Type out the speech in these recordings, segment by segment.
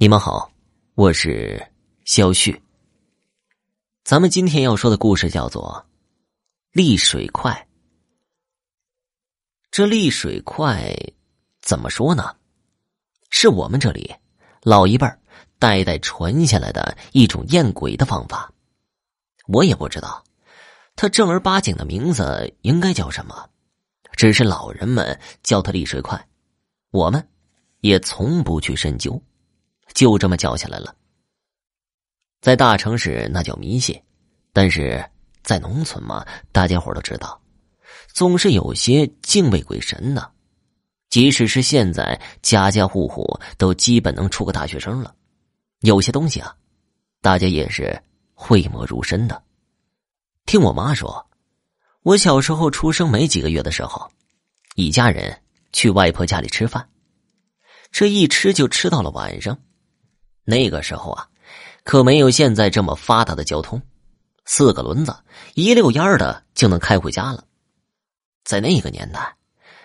你们好，我是肖旭。咱们今天要说的故事叫做“利水快”。这利水快怎么说呢？是我们这里老一辈代代传下来的一种验鬼的方法。我也不知道它正儿八经的名字应该叫什么，只是老人们叫它利水快，我们也从不去深究。就这么叫下来了。在大城市那叫迷信，但是在农村嘛，大家伙都知道，总是有些敬畏鬼神的。即使是现在，家家户户都基本能出个大学生了，有些东西啊，大家也是讳莫如深的。听我妈说，我小时候出生没几个月的时候，一家人去外婆家里吃饭，这一吃就吃到了晚上。那个时候啊，可没有现在这么发达的交通，四个轮子一溜烟的就能开回家了。在那个年代，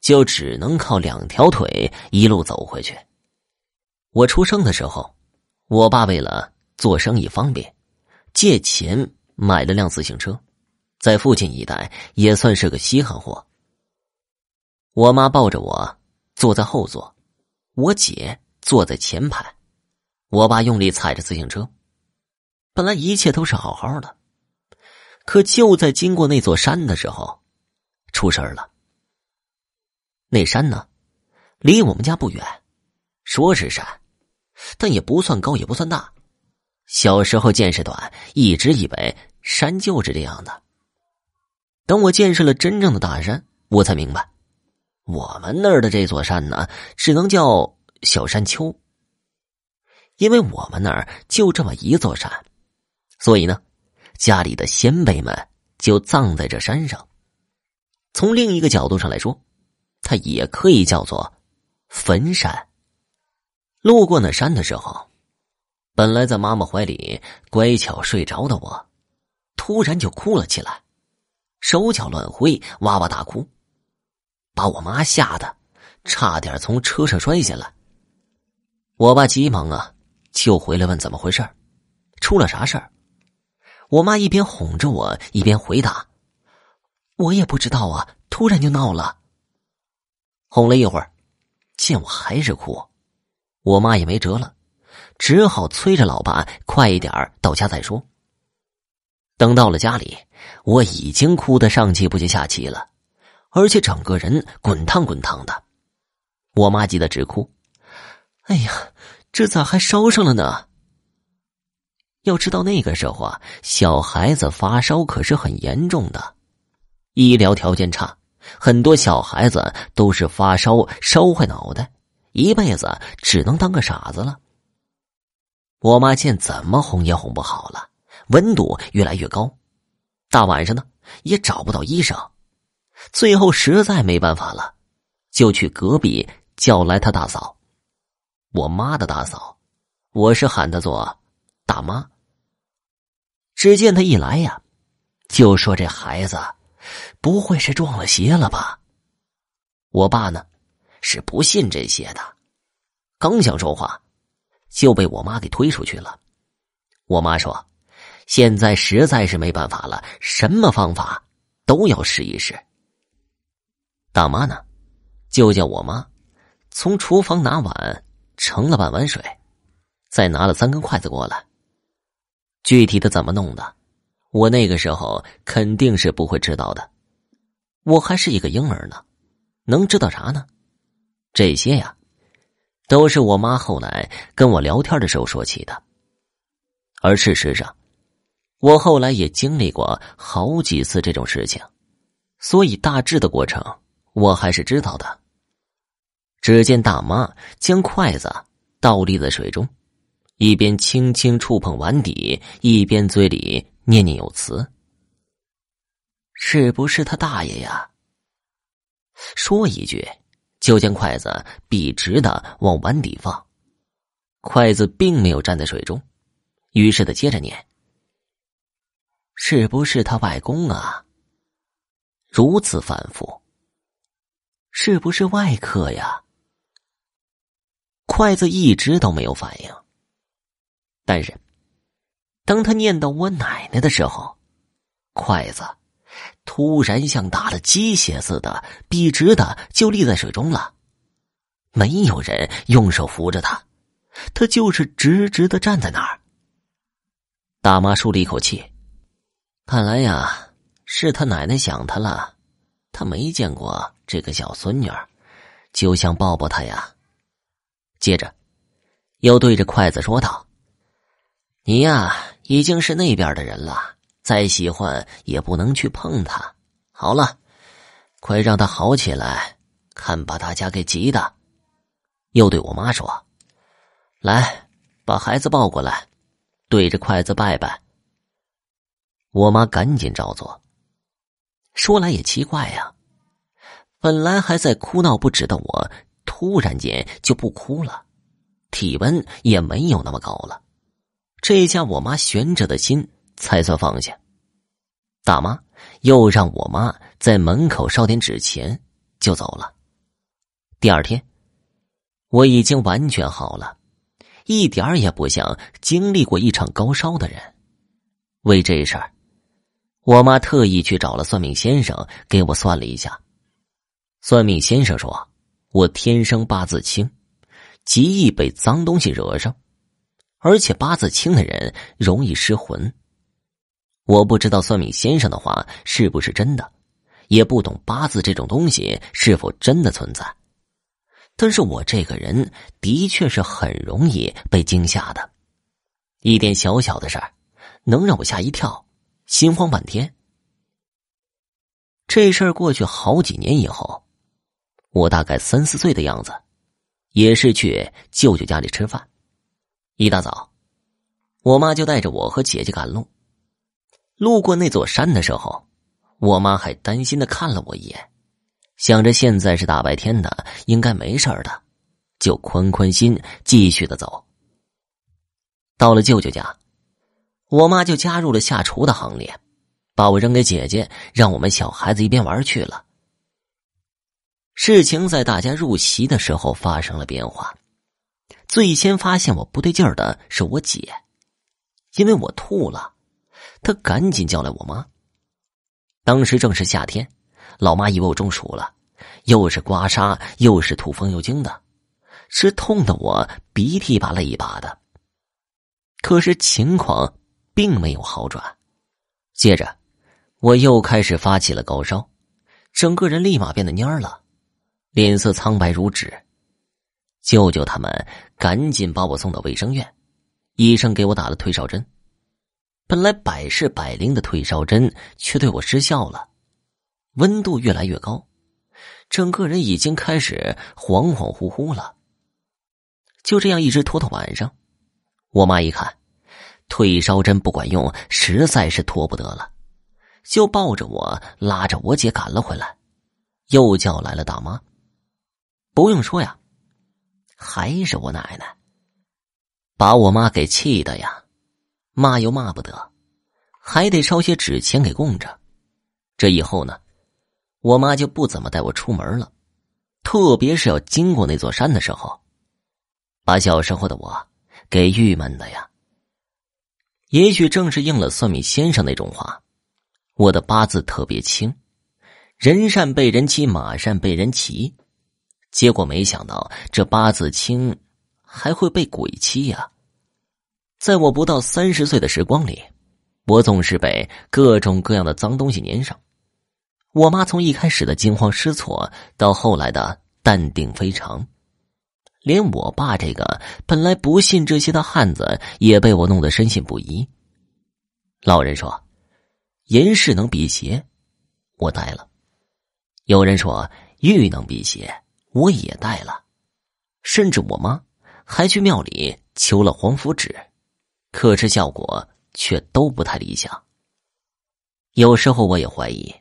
就只能靠两条腿一路走回去。我出生的时候，我爸为了做生意方便，借钱买了辆自行车，在附近一带也算是个稀罕货。我妈抱着我坐在后座，我姐坐在前排。我爸用力踩着自行车，本来一切都是好好的，可就在经过那座山的时候，出事了。那山呢，离我们家不远，说是山，但也不算高，也不算大。小时候见识短，一直以为山就是这样的。等我见识了真正的大山，我才明白，我们那儿的这座山呢，只能叫小山丘。因为我们那儿就这么一座山，所以呢，家里的先辈们就葬在这山上。从另一个角度上来说，它也可以叫做坟山。路过那山的时候，本来在妈妈怀里乖巧睡着的我，突然就哭了起来，手脚乱挥，哇哇大哭，把我妈吓得差点从车上摔下来。我爸急忙啊。就回来问怎么回事出了啥事儿？我妈一边哄着我，一边回答：“我也不知道啊，突然就闹了。”哄了一会儿，见我还是哭，我妈也没辙了，只好催着老爸快一点到家再说。等到了家里，我已经哭得上气不接下气了，而且整个人滚烫滚烫的。我妈急得直哭：“哎呀！”这咋还烧上了呢？要知道那个时候啊，小孩子发烧可是很严重的，医疗条件差，很多小孩子都是发烧烧坏脑袋，一辈子只能当个傻子了。我妈见怎么哄也哄不好了，温度越来越高，大晚上的也找不到医生，最后实在没办法了，就去隔壁叫来他大嫂。我妈的大嫂，我是喊她做大妈。只见她一来呀，就说：“这孩子不会是撞了邪了吧？”我爸呢，是不信这些的，刚想说话，就被我妈给推出去了。我妈说：“现在实在是没办法了，什么方法都要试一试。”大妈呢，就叫我妈从厨房拿碗。盛了半碗水，再拿了三根筷子过来。具体的怎么弄的，我那个时候肯定是不会知道的。我还是一个婴儿呢，能知道啥呢？这些呀，都是我妈后来跟我聊天的时候说起的。而事实上，我后来也经历过好几次这种事情，所以大致的过程我还是知道的。只见大妈将筷子倒立在水中，一边轻轻触碰碗底，一边嘴里念念有词：“是不是他大爷呀？”说一句，就将筷子笔直的往碗底放，筷子并没有站在水中，于是他接着念：“是不是他外公啊？”如此反复，是不是外客呀？筷子一直都没有反应，但是，当他念到我奶奶的时候，筷子突然像打了鸡血似的，笔直的就立在水中了。没有人用手扶着他，他就是直直的站在那儿。大妈舒了一口气，看来呀，是他奶奶想他了。他没见过这个小孙女，就想抱抱她呀。接着，又对着筷子说道：“你呀，已经是那边的人了，再喜欢也不能去碰他。好了，快让他好起来，看把大家给急的。”又对我妈说：“来，把孩子抱过来，对着筷子拜拜。”我妈赶紧照做。说来也奇怪呀，本来还在哭闹不止的我，突然间就不哭了，体温也没有那么高了。这下我妈悬着的心才算放下。大妈又让我妈在门口烧点纸钱，就走了。第二天。我已经完全好了，一点儿也不像经历过一场高烧的人。为这事儿，我妈特意去找了算命先生，给我算了一下。算命先生说，我天生八字轻，极易被脏东西惹上，而且八字轻的人容易失魂。我不知道算命先生的话是不是真的，也不懂八字这种东西是否真的存在。但是我这个人的确是很容易被惊吓的，一点小小的事儿能让我吓一跳，心慌半天。这事儿过去好几年以后，我大概三四岁的样子，也是去舅舅家里吃饭。一大早，我妈就带着我和姐姐赶路。路过那座山的时候，我妈还担心的看了我一眼。想着现在是大白天的，应该没事的，就宽宽心继续的走。到了舅舅家，我妈就加入了下厨的行列，把我扔给姐姐，让我们小孩子一边玩去了。事情在大家入席的时候发生了变化，最先发现我不对劲儿的是我姐，因为我吐了，她赶紧叫来我妈。当时正是夏天。老妈以为我中暑了，又是刮痧，又是吐风油精的，是痛的我鼻涕一把泪一把的。可是情况并没有好转，接着我又开始发起了高烧，整个人立马变得蔫了，脸色苍白如纸。舅舅他们赶紧把我送到卫生院，医生给我打了退烧针，本来百试百灵的退烧针却对我失效了。温度越来越高，整个人已经开始恍恍惚惚了。就这样一直拖到晚上，我妈一看退烧针不管用，实在是拖不得了，就抱着我拉着我姐赶了回来，又叫来了大妈。不用说呀，还是我奶奶，把我妈给气的呀，骂又骂不得，还得烧些纸钱给供着。这以后呢？我妈就不怎么带我出门了，特别是要经过那座山的时候，把小时候的我给郁闷的呀。也许正是应了算命先生那种话，我的八字特别轻，人善被人欺，马善被人骑。结果没想到这八字轻，还会被鬼欺呀！在我不到三十岁的时光里，我总是被各种各样的脏东西粘上。我妈从一开始的惊慌失措，到后来的淡定非常，连我爸这个本来不信这些的汉子，也被我弄得深信不疑。老人说：“银饰能辟邪，我带了；有人说玉能辟邪，我也带了。甚至我妈还去庙里求了黄符纸，可是效果却都不太理想。有时候我也怀疑。”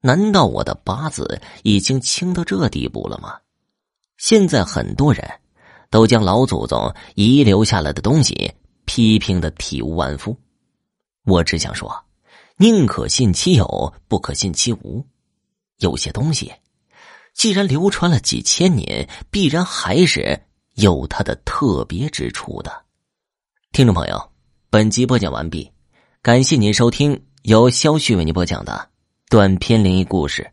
难道我的八字已经轻到这地步了吗？现在很多人都将老祖宗遗留下来的东西批评的体无完肤。我只想说，宁可信其有，不可信其无。有些东西，既然流传了几千年，必然还是有它的特别之处的。听众朋友，本集播讲完毕，感谢您收听由肖旭为您播讲的短篇灵异故事。